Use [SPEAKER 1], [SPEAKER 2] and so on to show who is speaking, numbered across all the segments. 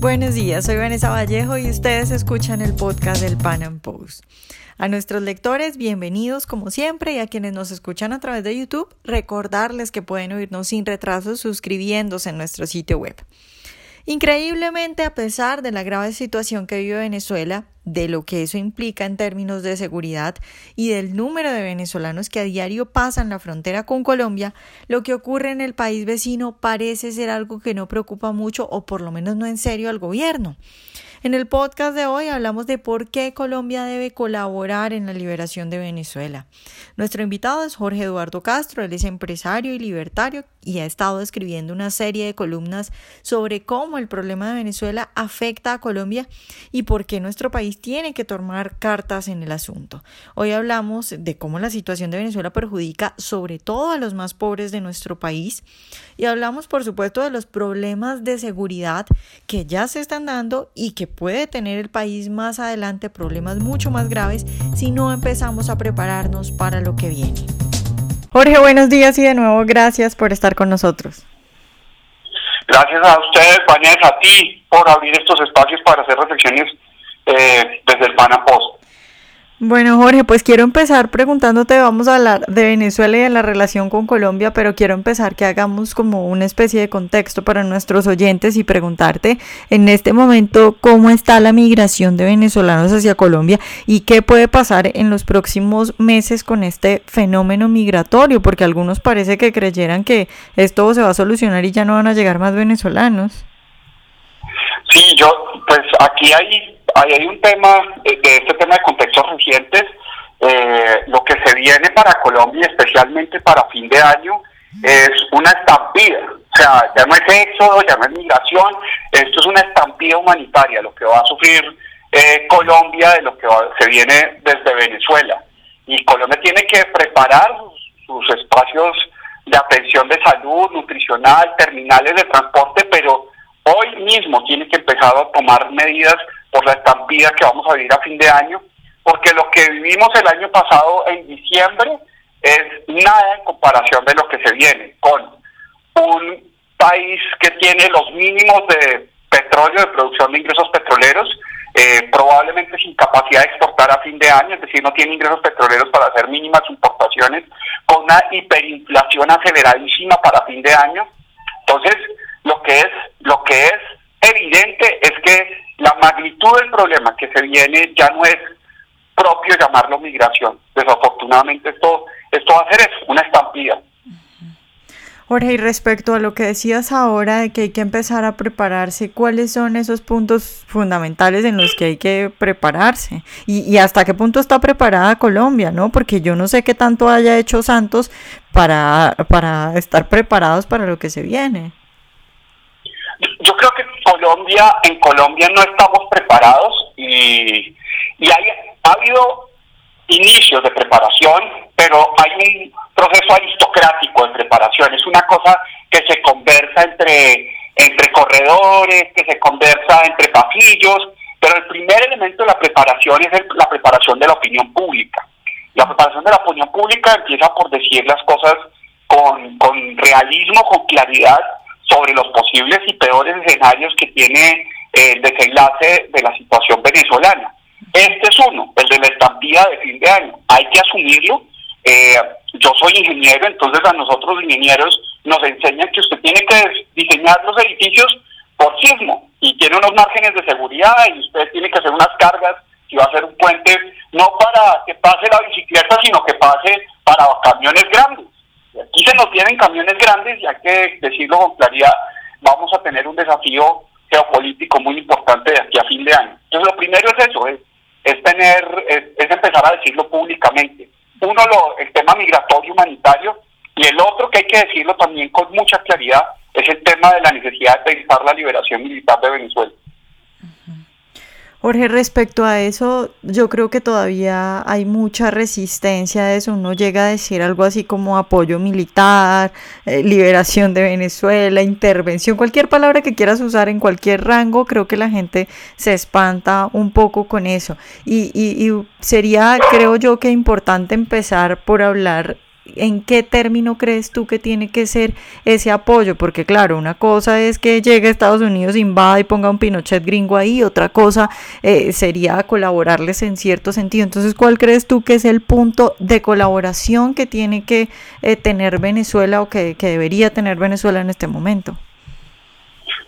[SPEAKER 1] Buenos días, soy Vanessa Vallejo y ustedes escuchan el podcast del Pan Am Post. A nuestros lectores, bienvenidos como siempre y a quienes nos escuchan a través de YouTube, recordarles que pueden oírnos sin retraso suscribiéndose en nuestro sitio web. Increíblemente, a pesar de la grave situación que vive Venezuela, de lo que eso implica en términos de seguridad y del número de venezolanos que a diario pasan la frontera con Colombia, lo que ocurre en el país vecino parece ser algo que no preocupa mucho o por lo menos no en serio al gobierno. En el podcast de hoy hablamos de por qué Colombia debe colaborar en la liberación de Venezuela. Nuestro invitado es Jorge Eduardo Castro, él es empresario y libertario y ha estado escribiendo una serie de columnas sobre cómo el problema de Venezuela afecta a Colombia y por qué nuestro país tiene que tomar cartas en el asunto. Hoy hablamos de cómo la situación de Venezuela perjudica sobre todo a los más pobres de nuestro país y hablamos por supuesto de los problemas de seguridad que ya se están dando y que puede tener el país más adelante problemas mucho más graves si no empezamos a prepararnos para lo que viene. Jorge, buenos días y de nuevo gracias por estar con nosotros.
[SPEAKER 2] Gracias a ustedes, Vanessa, a ti por abrir estos espacios para hacer reflexiones eh, desde el Pana Post.
[SPEAKER 1] Bueno, Jorge, pues quiero empezar preguntándote, vamos a hablar de Venezuela y de la relación con Colombia, pero quiero empezar que hagamos como una especie de contexto para nuestros oyentes y preguntarte en este momento cómo está la migración de venezolanos hacia Colombia y qué puede pasar en los próximos meses con este fenómeno migratorio, porque algunos parece que creyeran que esto se va a solucionar y ya no van a llegar más venezolanos.
[SPEAKER 2] Sí, yo, pues aquí hay Ahí hay un tema, de este tema de contextos recientes, eh, lo que se viene para Colombia, especialmente para fin de año, es una estampida. O sea, ya no es éxodo, ya no es migración, esto es una estampida humanitaria, lo que va a sufrir eh, Colombia de lo que se viene desde Venezuela. Y Colombia tiene que preparar sus espacios de atención de salud, nutricional, terminales de transporte, pero hoy mismo tiene que empezar a tomar medidas por la estampida que vamos a vivir a fin de año, porque lo que vivimos el año pasado en diciembre es nada en comparación de lo que se viene, con un país que tiene los mínimos de petróleo, de producción de ingresos petroleros, eh, probablemente sin capacidad de exportar a fin de año, es decir, no tiene ingresos petroleros para hacer mínimas importaciones, con una hiperinflación aceleradísima para fin de año. Entonces, lo que es, lo que es evidente es que la magnitud del problema que se viene ya no es propio llamarlo migración. Desafortunadamente esto, esto va a ser eso, una estampida.
[SPEAKER 1] Jorge, y respecto a lo que decías ahora de que hay que empezar a prepararse, ¿cuáles son esos puntos fundamentales en los que hay que prepararse? Y, y hasta qué punto está preparada Colombia, ¿no? Porque yo no sé qué tanto haya hecho Santos para, para estar preparados para lo que se viene.
[SPEAKER 2] Yo creo que Colombia, en Colombia no estamos preparados y, y hay, ha habido inicios de preparación, pero hay un proceso aristocrático de preparación. Es una cosa que se conversa entre, entre corredores, que se conversa entre pasillos, pero el primer elemento de la preparación es la preparación de la opinión pública. La preparación de la opinión pública empieza por decir las cosas con, con realismo, con claridad, sobre los posibles y peores escenarios que tiene eh, el desenlace de la situación venezolana. Este es uno, el de la estampida de fin de año. Hay que asumirlo. Eh, yo soy ingeniero, entonces a nosotros ingenieros nos enseñan que usted tiene que diseñar los edificios por sismo y tiene unos márgenes de seguridad y usted tiene que hacer unas cargas y va a hacer un puente no para que pase la bicicleta, sino que pase para camiones grandes. Aquí se nos tienen camiones grandes y hay que decirlo con claridad, vamos a tener un desafío geopolítico muy importante de aquí a fin de año. Entonces lo primero es eso, es, tener, es, empezar a decirlo públicamente. Uno, lo, el tema migratorio humanitario, y el otro que hay que decirlo también con mucha claridad es el tema de la necesidad de pensar la liberación militar de Venezuela.
[SPEAKER 1] Jorge, respecto a eso, yo creo que todavía hay mucha resistencia a eso. Uno llega a decir algo así como apoyo militar, eh, liberación de Venezuela, intervención, cualquier palabra que quieras usar en cualquier rango, creo que la gente se espanta un poco con eso. Y, y, y sería, creo yo, que importante empezar por hablar ¿en qué término crees tú que tiene que ser ese apoyo? Porque claro, una cosa es que llegue a Estados Unidos, invada y ponga un Pinochet gringo ahí, otra cosa eh, sería colaborarles en cierto sentido. Entonces, ¿cuál crees tú que es el punto de colaboración que tiene que eh, tener Venezuela o que, debería tener Venezuela en este momento?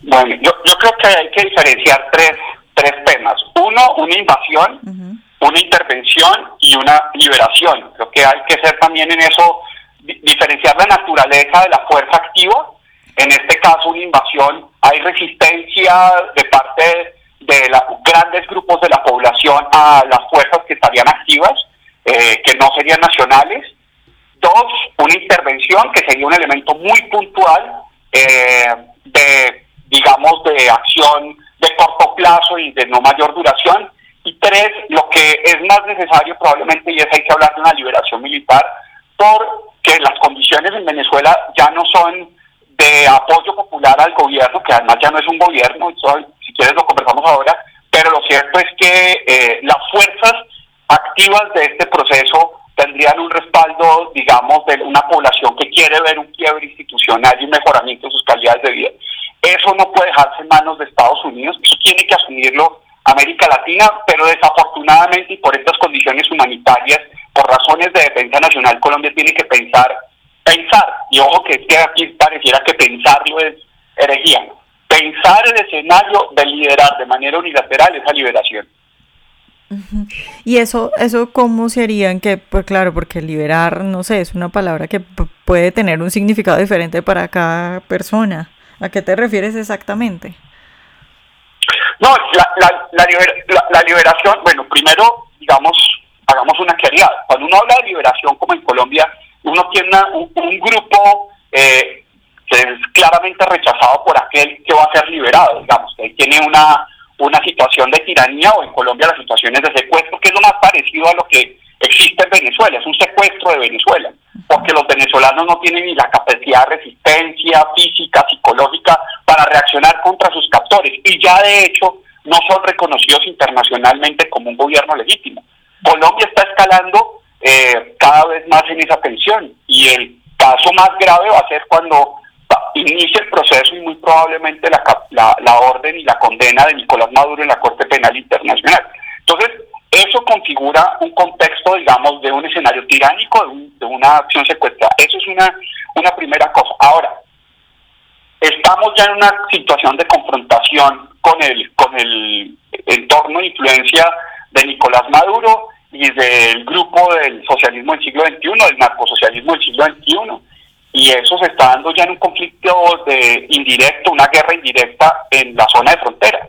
[SPEAKER 2] Bueno, yo, creo que hay que diferenciar tres, tres temas. Uno, una invasión una intervención y una liberación. Creo que hay que ser también en eso, diferenciar la naturaleza de la fuerza activa. En este caso, una invasión, hay resistencia de parte de los grandes grupos de la población a las fuerzas que estarían activas, eh, que no serían nacionales. Dos, una intervención que sería un elemento muy puntual eh, de, digamos, de acción de corto plazo y de no mayor duración y tres, lo que es más necesario probablemente, y es hay que hablar de una liberación militar, porque las condiciones en Venezuela ya no son de apoyo popular al gobierno, que además ya no es un gobierno, si quieres lo conversamos ahora, pero lo cierto es que eh, las fuerzas activas de este proceso tendrían un respaldo, digamos, de una población que quiere ver un quiebre institucional y un mejoramiento de sus calidades de vida. Eso no puede dejarse en manos de Estados Unidos, eso tiene que asumirlo América Latina, pero desafortunadamente y por estas condiciones humanitarias, por razones de defensa nacional, Colombia tiene que pensar, pensar, y ojo que, que aquí pareciera que pensarlo es herejía, pensar el escenario de liderar de manera unilateral esa liberación.
[SPEAKER 1] Y eso, eso cómo sería en que, pues claro, porque liberar, no sé, es una palabra que puede tener un significado diferente para cada persona. ¿A qué te refieres exactamente?
[SPEAKER 2] No, la, la, la, liberación, bueno, primero, digamos, hagamos una claridad. Cuando uno habla de liberación, como en Colombia, uno tiene un, grupo eh, que es claramente rechazado por aquel que va a ser liberado, digamos, que tiene una, una situación de tiranía o en Colombia las situaciones de secuestro, que es lo más parecido a lo que existe en Venezuela, es un secuestro de Venezuela, porque los venezolanos no tienen ni la capacidad de resistencia física, psicológica para reaccionar y ya de hecho no son reconocidos internacionalmente como un gobierno legítimo. Colombia está escalando eh, cada vez más en esa tensión y el caso más grave va a ser cuando inicie el proceso y muy probablemente la, la, la orden y la condena de Nicolás Maduro en la Corte Penal Internacional. Entonces, eso configura un contexto, digamos, de un escenario tiránico, de, una acción secuestrada. Eso es una, una primera cosa. Ahora, estamos ya en una situación de confrontación con el, con el entorno de influencia de Nicolás Maduro y del grupo del socialismo del siglo XXI, del narcosocialismo del siglo XXI. Y eso se está dando ya en un conflicto de indirecto, una guerra indirecta en la zona de frontera.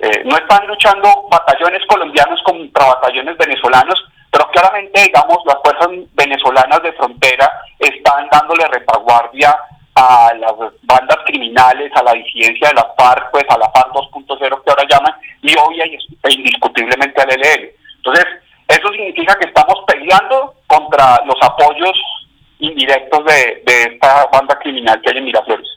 [SPEAKER 2] Eh, no están luchando batallones colombianos contra batallones venezolanos, pero claramente, digamos, las fuerzas venezolanas de frontera están dándole retaguardia a las bandas criminales, a la disidencia de las FARC, pues a la FARC 2.0 que ahora llaman, y hoy e indiscutiblemente al ELN. Entonces, eso significa que estamos peleando contra los apoyos indirectos de, esta banda criminal que hay en Miraflores.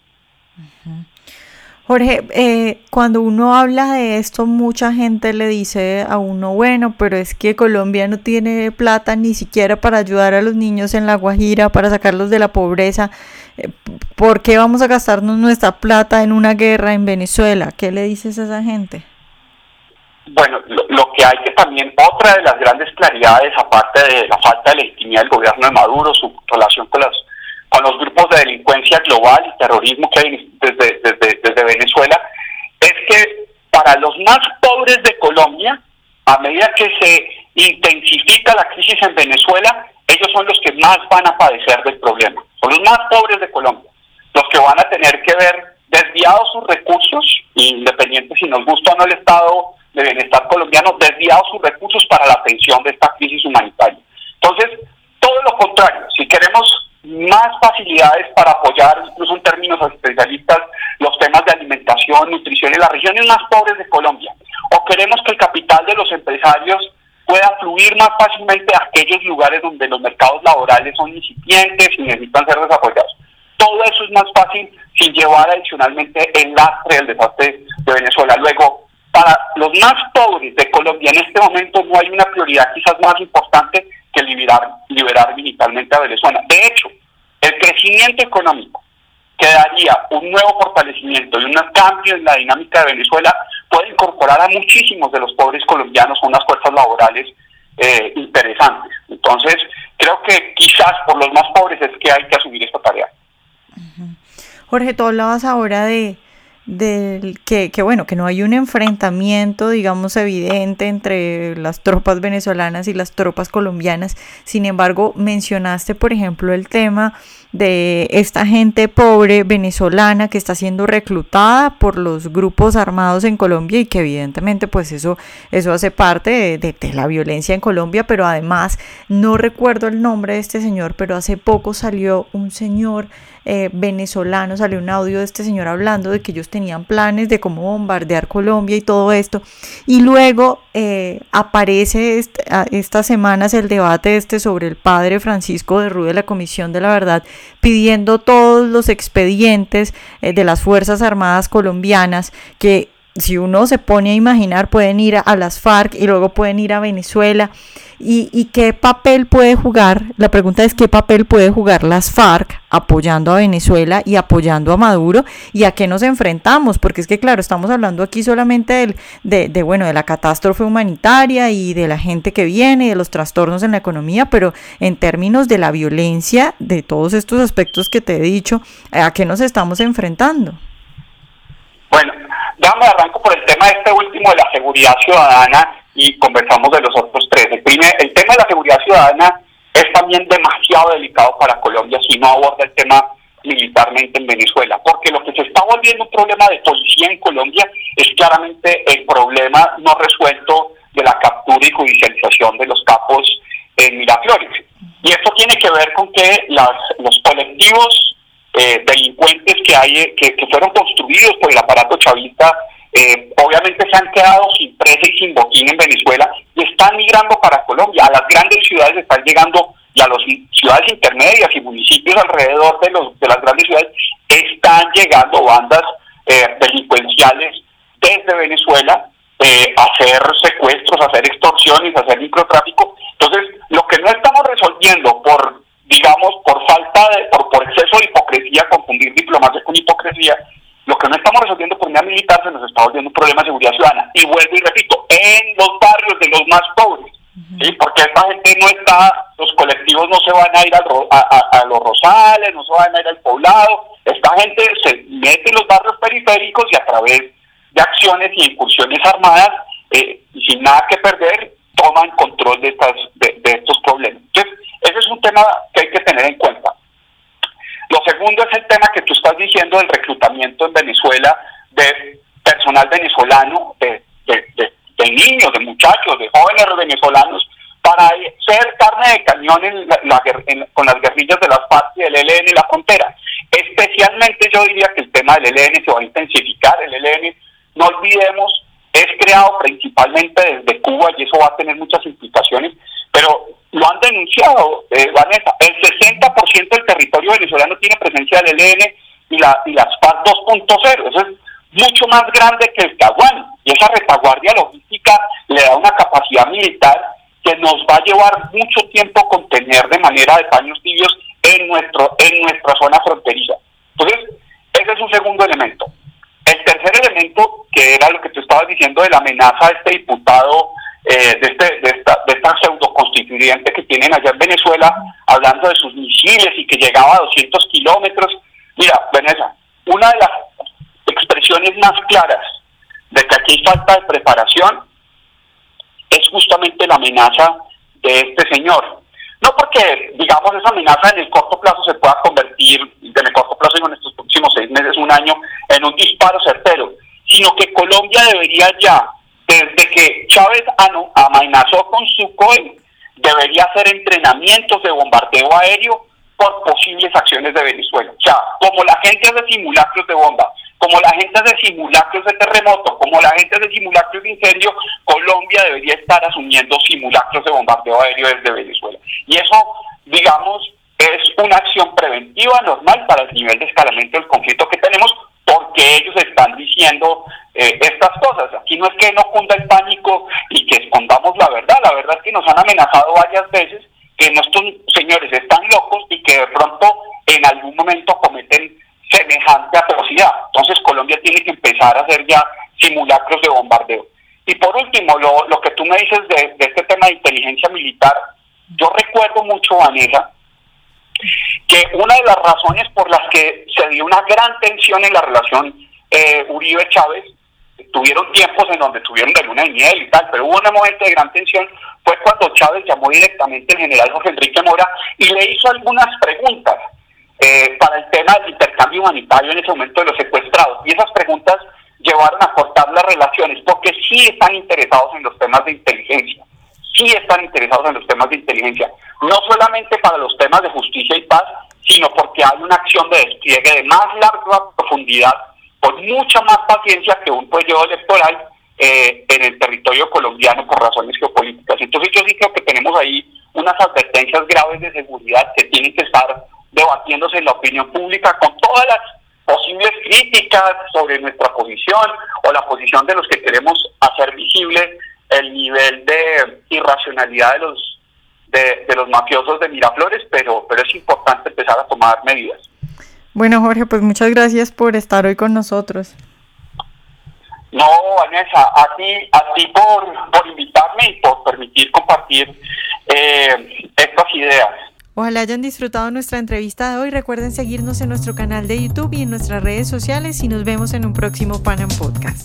[SPEAKER 1] Jorge, eh, cuando uno habla de esto, mucha gente le dice a uno, bueno, pero es que Colombia no tiene plata ni siquiera para ayudar a los niños en La Guajira, para sacarlos de la pobreza. ¿Por qué vamos a gastarnos nuestra plata en una guerra en Venezuela? ¿Qué le dices a esa gente?
[SPEAKER 2] Bueno, lo, que hay que también, otra de las grandes claridades, aparte de la falta de legitimidad del gobierno de Maduro, su relación con las con los grupos de delincuencia global y terrorismo que hay desde, desde, Venezuela, es que para los más pobres de Colombia, a medida que se intensifica la crisis en Venezuela, ellos son los que más van a padecer del problema. Son los más pobres de Colombia, los que van a tener que ver desviados sus recursos, independiente si nos gusta o no el estado de bienestar colombiano, desviados sus recursos para la atención de esta crisis humanitaria. Entonces, todo lo contrario, si queremos más facilidades para apoyar, incluso en términos especialistas, los temas de alimentación, nutrición en las regiones más pobres de Colombia. O queremos que el capital de los empresarios más fácilmente a aquellos lugares donde los mercados laborales son incipientes y necesitan ser desarrollados. Todo eso es más fácil sin llevar adicionalmente el lastre del desastre de Venezuela. Luego, para los más pobres de Colombia en este momento no hay una prioridad quizás más importante que liberar, liberar militarmente a Venezuela. De hecho, el crecimiento económico que daría un nuevo fortalecimiento y un cambio en la dinámica de Venezuela puede incorporar a muchísimos de los pobres colombianos a unas fuerzas laborales eh, interesantes. Entonces, creo que quizás por los más pobres es que hay que asumir esta tarea.
[SPEAKER 1] Jorge, tú hablabas ahora de, del que, que, bueno, que no hay un enfrentamiento, digamos, evidente entre las tropas venezolanas y las tropas colombianas. Sin embargo, mencionaste, por ejemplo, el tema de esta gente pobre venezolana que está siendo reclutada por los grupos armados en Colombia y que evidentemente pues eso, eso hace parte de, la violencia en Colombia, pero además no recuerdo el nombre de este señor, pero hace poco salió un señor eh, venezolano, salió un audio de este señor hablando de que ellos tenían planes de cómo bombardear Colombia y todo esto, y luego eh, aparece estas semanas el debate este sobre el padre Francisco de Rue de la Comisión de la Verdad pidiendo todos los expedientes eh, de las Fuerzas Armadas colombianas que si uno se pone a imaginar pueden ir a las FARC y luego pueden ir a Venezuela ¿Y, qué papel puede jugar? La pregunta es qué papel puede jugar las FARC apoyando a Venezuela y apoyando a Maduro y a qué nos enfrentamos, porque es que claro, estamos hablando aquí solamente del, de, de, bueno, de la catástrofe humanitaria y de la gente que viene y de los trastornos en la economía, pero en términos de la violencia, de todos estos aspectos que te he dicho, ¿a qué nos estamos enfrentando?
[SPEAKER 2] Bueno, dame arranco por el tema este último de la seguridad ciudadana y conversamos de los otros tres. El, tema de la seguridad ciudadana es también demasiado delicado para Colombia si no aborda el tema militarmente en Venezuela, porque lo que se está volviendo un problema de policía en Colombia es claramente el problema no resuelto de la captura y judicialización de los capos en Miraflores. Y esto tiene que ver con que las, los colectivos eh, delincuentes que, hay, que, que fueron construidos por el aparato chavista eh, obviamente se han quedado sin presa y sin botín en Venezuela y están migrando para Colombia. A las grandes ciudades están llegando y a las ciudades intermedias y municipios alrededor de, los, de las grandes ciudades están llegando bandas eh, delincuenciales desde Venezuela eh, hacer secuestros, hacer extorsiones, hacer microtráfico. Entonces, lo que no estamos resolviendo por, digamos, por falta de, por, por exceso de hipocresía, confundir diplomacia con hipocresía, lo que no estamos resolviendo por vía militar se nos está volviendo un problema de seguridad ciudadana. Y vuelvo y repito, en los barrios de los más pobres. ¿sí? Porque esta gente no está, los colectivos no se van a ir a, a, los rosales, no se van a ir al poblado. Esta gente se mete en los barrios periféricos y a través de acciones y incursiones armadas, eh, sin nada que perder, toman control de, estas, de, de estos problemas. Entonces, ese es un tema que hay que tener en cuenta. Lo segundo es el tema que estás diciendo del reclutamiento en Venezuela de personal venezolano, de, de, niños, de muchachos, de jóvenes venezolanos, para ser carne de cañón con las guerrillas de las FARC del ELN en la frontera. Especialmente yo diría que el tema del ELN se va a intensificar. El ELN, no olvidemos, es creado principalmente desde Cuba y eso va a tener muchas implicaciones, pero lo han denunciado, eh, Vanessa, el 60% del territorio venezolano tiene presencia del ELN y, la, y las FARC 2.0, eso es mucho más grande que el Caguán, y esa retaguardia logística le da una capacidad militar que nos va a llevar mucho tiempo contener de manera de paños tibios en, nuestro, en nuestra zona fronteriza. Entonces, ese es un segundo elemento. El tercer elemento, que era lo que tú estabas diciendo de la amenaza de este diputado eh, de, este, de, esta, de esta pseudo constituyente que tienen allá en Venezuela, hablando de sus misiles y que llegaba a 200 kilómetros. Mira, Vanessa, una de las expresiones más claras de que aquí hay falta de preparación es justamente la amenaza de este señor. No porque, digamos, esa amenaza en el corto plazo se pueda convertir, en el corto plazo, en estos próximos seis meses, un año, en un disparo certero, sino que Colombia debería ya desde que Chávez amenazó con su COE, debería hacer entrenamientos de bombardeo aéreo por posibles acciones de Venezuela. O sea, como la gente hace simulacros de bomba, como la gente hace simulacros de terremoto, como la gente hace simulacros de incendio, Colombia debería estar asumiendo simulacros de bombardeo aéreo desde Venezuela. Y eso, digamos, es una acción preventiva normal para el nivel de escalamiento del conflicto que tenemos, porque ellos están diciendo eh, estas cosas. Aquí no es que no cunda el pánico y que escondamos la verdad, la verdad es que nos han amenazado varias veces que nuestros señores están locos y que de pronto en algún momento cometen semejante atrocidad. Entonces Colombia tiene que empezar a hacer ya simulacros de bombardeo. Y por último, lo, lo que tú me dices de, este tema de inteligencia militar, yo recuerdo mucho, Vanessa, que una de las razones por las que se dio una gran tensión en la relación eh, Uribe-Chávez, tuvieron tiempos en donde tuvieron de luna de miel y tal, pero hubo un momento de gran tensión, fue cuando Chávez llamó directamente al general Jorge Enrique Mora y le hizo algunas preguntas eh, para el tema del intercambio humanitario en ese momento de los secuestrados. Y esas preguntas llevaron a cortar las relaciones, porque sí están interesados en los temas de inteligencia, sí están interesados en los temas de inteligencia, no solamente para los temas de justicia y paz, sino porque hay una acción de despliegue de más larga profundidad, con mucha más paciencia que un periodo electoral eh, en el territorio colombiano por razones geopolíticas. Entonces yo sí creo que tenemos ahí unas advertencias graves de seguridad que tienen que estar debatiéndose en la opinión pública con todas las posibles críticas sobre nuestra posición o la posición de los que queremos hacer visible el nivel de irracionalidad de los de, los mafiosos de Miraflores, pero, pero es importante empezar a tomar medidas.
[SPEAKER 1] Bueno, Jorge, pues muchas gracias por estar hoy con nosotros.
[SPEAKER 2] No, Vanessa, a ti, a ti por, por invitarme y por permitir compartir eh, estas ideas.
[SPEAKER 1] Ojalá hayan disfrutado nuestra entrevista de hoy. Recuerden seguirnos en nuestro canal de YouTube y en nuestras redes sociales y nos vemos en un próximo Panam Podcast.